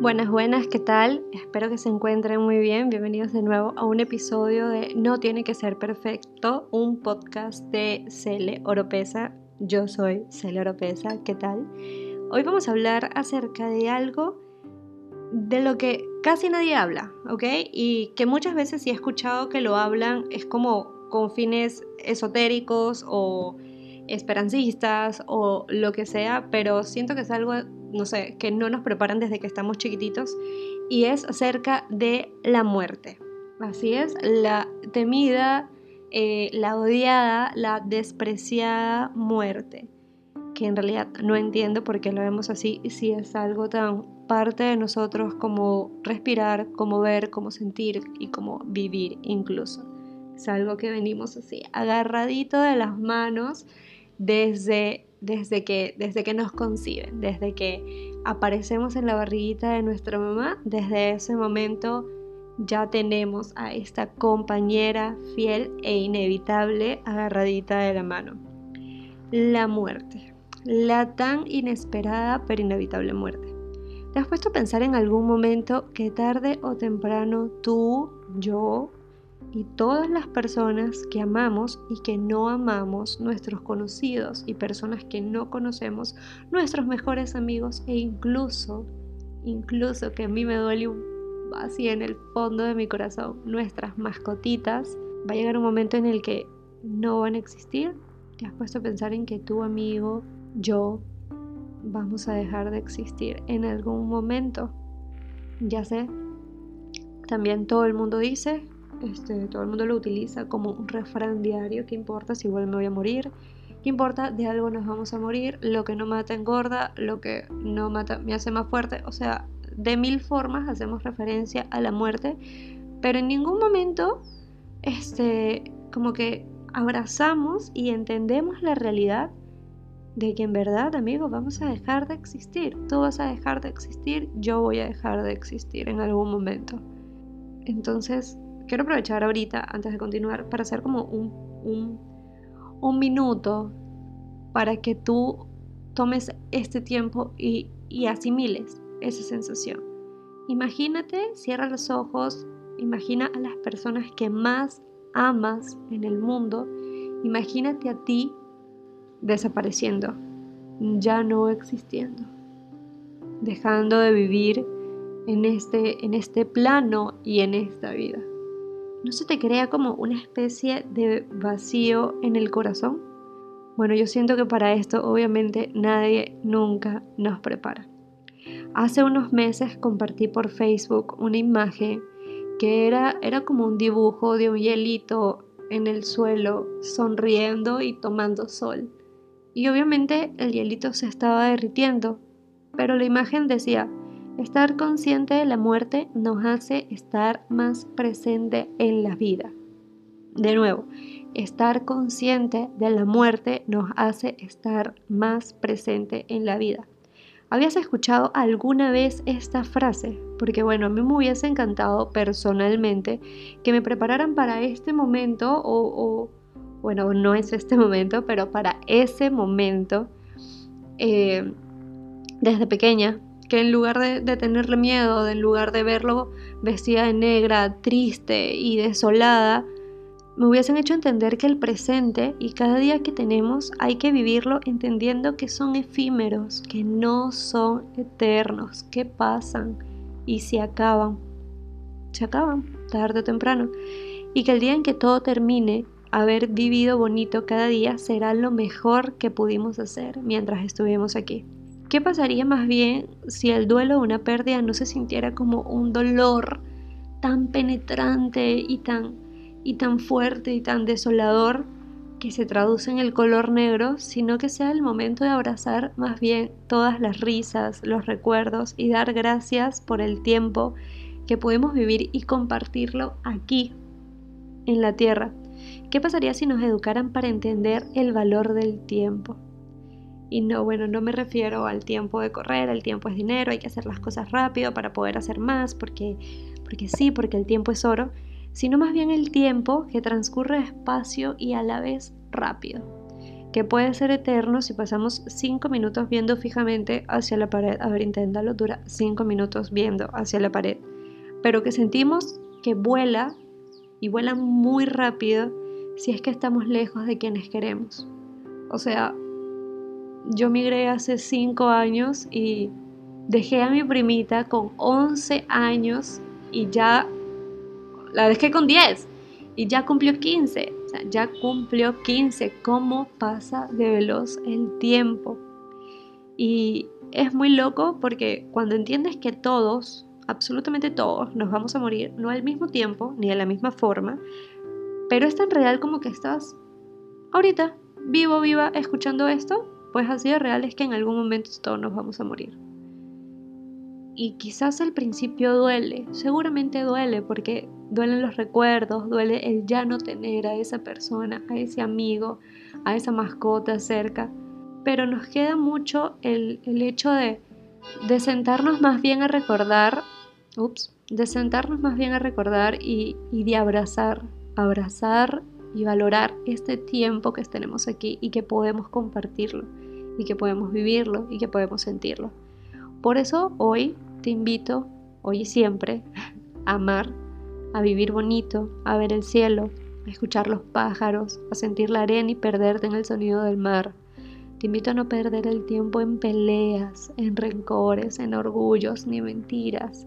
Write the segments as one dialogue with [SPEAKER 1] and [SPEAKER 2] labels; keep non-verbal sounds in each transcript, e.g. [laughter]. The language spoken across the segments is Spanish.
[SPEAKER 1] Buenas, buenas, ¿qué tal? Espero que se encuentren muy bien. Bienvenidos de nuevo a un episodio de No tiene que ser perfecto, un podcast de Cele Oropesa. Yo soy Cele Oropesa, ¿qué tal? Hoy vamos a hablar acerca de algo de lo que casi nadie habla, ¿ok? Y que muchas veces si he escuchado que lo hablan es como con fines esotéricos o esperancistas o lo que sea, pero siento que es algo no sé, que no nos preparan desde que estamos chiquititos y es acerca de la muerte. Así es, la temida, eh, la odiada, la despreciada muerte, que en realidad no entiendo por qué lo vemos así, si es algo tan parte de nosotros como respirar, como ver, como sentir y como vivir incluso. Es algo que venimos así, agarradito de las manos desde desde que, desde que nos conciben, desde que aparecemos en la barriguita de nuestra mamá, desde ese momento ya tenemos a esta compañera fiel e inevitable agarradita de la mano. La muerte, la tan inesperada pero inevitable muerte. ¿Te has puesto a pensar en algún momento que tarde o temprano tú, yo, y todas las personas que amamos y que no amamos, nuestros conocidos y personas que no conocemos, nuestros mejores amigos e incluso, incluso que a mí me duele así en el fondo de mi corazón, nuestras mascotitas, va a llegar un momento en el que no van a existir. ¿Te has puesto a pensar en que tu amigo, yo, vamos a dejar de existir en algún momento? Ya sé, también todo el mundo dice, este, todo el mundo lo utiliza como un refrán diario, ¿qué importa si igual me voy a morir? ¿Qué importa? De algo nos vamos a morir, lo que no mata engorda, lo que no mata me hace más fuerte, o sea, de mil formas hacemos referencia a la muerte, pero en ningún momento, este, como que abrazamos y entendemos la realidad de que en verdad, amigo, vamos a dejar de existir. Tú vas a dejar de existir, yo voy a dejar de existir en algún momento. Entonces, quiero aprovechar ahorita, antes de continuar, para hacer como un, un, minuto para que tú tomes este tiempo y, y asimiles esa sensación. Imagínate, cierra los ojos, imagina a las personas que más amas en el mundo, imagínate a ti desapareciendo, ya no existiendo, dejando de vivir en este, en este plano y en esta vida. ¿No se te crea como una especie de vacío en el corazón? Bueno, yo siento que para esto obviamente nadie nunca nos prepara. Hace unos meses compartí por Facebook una imagen que era, era como un dibujo de un hielito en el suelo sonriendo y tomando sol. Y obviamente el hielito se estaba derritiendo, pero la imagen decía, Estar consciente de la muerte nos hace estar más presente en la vida. De nuevo, estar consciente de la muerte nos hace estar más presente en la vida. ¿Habías escuchado alguna vez esta frase? Porque bueno, a mí me hubiese encantado personalmente que me prepararan para este momento o, bueno, no es este momento, pero para ese momento eh, desde pequeña que en lugar de, tenerle miedo, en lugar de verlo vestida de negra, triste y desolada, me hubiesen hecho entender que el presente y cada día que tenemos hay que vivirlo entendiendo que son efímeros, que no son eternos, que pasan y se acaban. Se acaban, tarde o temprano. Y que el día en que todo termine, haber vivido bonito cada día será lo mejor que pudimos hacer mientras estuvimos aquí. ¿Qué pasaría más bien si el duelo de una pérdida no se sintiera como un dolor tan penetrante y tan, y tan fuerte y tan desolador que se traduce en el color negro, sino que sea el momento de abrazar más bien todas las risas, los recuerdos y dar gracias por el tiempo que podemos vivir y compartirlo aquí, en la tierra? ¿Qué pasaría si nos educaran para entender el valor del tiempo? Y no, bueno, no me refiero al tiempo de correr, el tiempo es dinero, hay que hacer las cosas rápido para poder hacer más, porque, porque sí, porque el tiempo es oro, sino más bien el tiempo que transcurre despacio y a la vez rápido. que puede ser eterno si pasamos 5 minutos viendo fijamente hacia la pared. A ver, inténtalo, dura 5 minutos viendo hacia la pared. Pero que sentimos que vuela y vuela muy rápido si es que estamos lejos de quienes queremos. O sea, yo migré hace 5 años y dejé a mi primita con 11 años y ya la dejé con 10 y ya cumplió 15. O ya cumplió 15. ¿Cómo pasa de veloz el tiempo? Y es muy loco porque cuando entiendes que todos, absolutamente todos, nos vamos a morir, no al mismo tiempo ni de la misma forma, pero es tan real como que estás ahorita, vivo, viva, escuchando esto, pues así de real es que en algún momento todos nos vamos a morir. Y quizás al principio duele, seguramente duele porque duelen los recuerdos, duele el ya no tener a esa persona, a ese amigo, a esa mascota cerca. Pero nos queda mucho el, hecho de, de sentarnos más bien a recordar, ups, de sentarnos más bien a recordar y, y de abrazar, abrazar y valorar este tiempo que tenemos aquí y que podemos compartirlo y que podemos vivirlo y que podemos sentirlo. Por eso hoy te invito, hoy y siempre, [laughs] a amar a vivir bonito, a ver el cielo, a escuchar los pájaros, a sentir la arena y perderte en el sonido del mar. Te invito a no perder el tiempo en peleas, en rencores, en orgullos ni mentiras,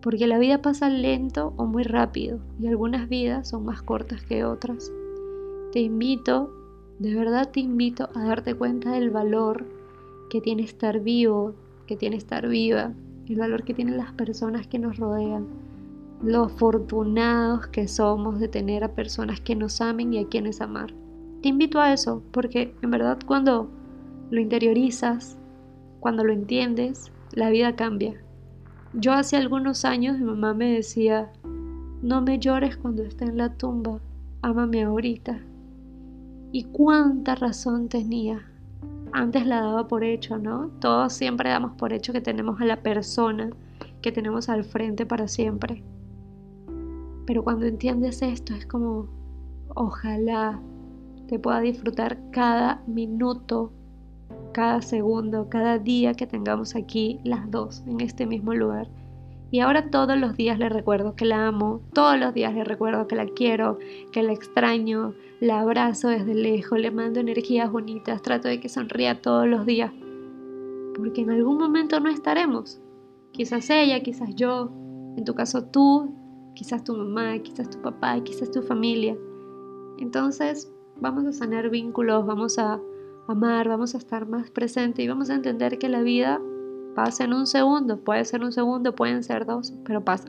[SPEAKER 1] porque la vida pasa lento o muy rápido y algunas vidas son más cortas que otras. Te invito, de verdad te invito a darte cuenta del valor que tiene estar vivo, que tiene estar viva, el valor que tienen las personas que nos rodean lo afortunados que somos de tener a personas que nos amen y a quienes amar. Te invito a eso, porque en verdad cuando lo interiorizas, cuando lo entiendes, la vida cambia. Yo hace algunos años mi mamá me decía, no me llores cuando esté en la tumba, ámame ahorita. Y cuánta razón tenía. Antes la daba por hecho, ¿no? Todos siempre damos por hecho que tenemos a la persona que tenemos al frente para siempre. Pero cuando entiendes esto es como, ojalá te pueda disfrutar cada minuto, cada segundo, cada día que tengamos aquí las dos en este mismo lugar. Y ahora todos los días le recuerdo que la amo, todos los días le recuerdo que la quiero, que la extraño, la abrazo desde lejos, le mando energías bonitas, trato de que sonría todos los días. Porque en algún momento no estaremos. Quizás ella, quizás yo, en tu caso tú, quizás tu mamá, quizás tu papá, quizás tu familia. Entonces vamos a sanar vínculos, vamos a amar, vamos a estar más presente y vamos a entender que la vida pasa en un segundo, puede ser un segundo, pueden ser dos, pero pasa.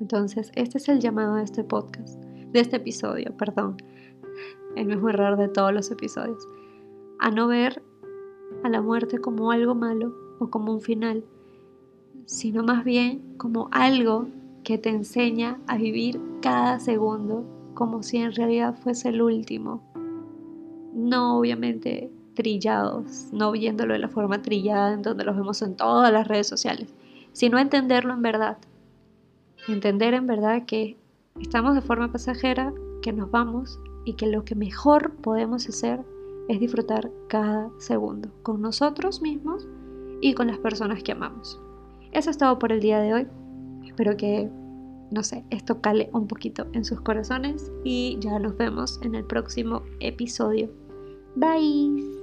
[SPEAKER 1] Entonces, este es el llamado de este podcast, de este episodio, perdón, el mismo error de todos los episodios, a no ver a la muerte como algo malo o como un final, sino más bien como algo que te enseña a vivir cada segundo como si en realidad fuese el último. No obviamente trillados, no viéndolo de la forma trillada en donde los vemos en todas las redes sociales, sino entenderlo en verdad. Entender en verdad que estamos de forma pasajera, que nos vamos y que lo que mejor podemos hacer es disfrutar cada segundo con nosotros mismos y con las personas que amamos. Eso es todo por el día de hoy. Espero que, no sé, esto cale un poquito en sus corazones y ya nos vemos en el próximo episodio. Bye.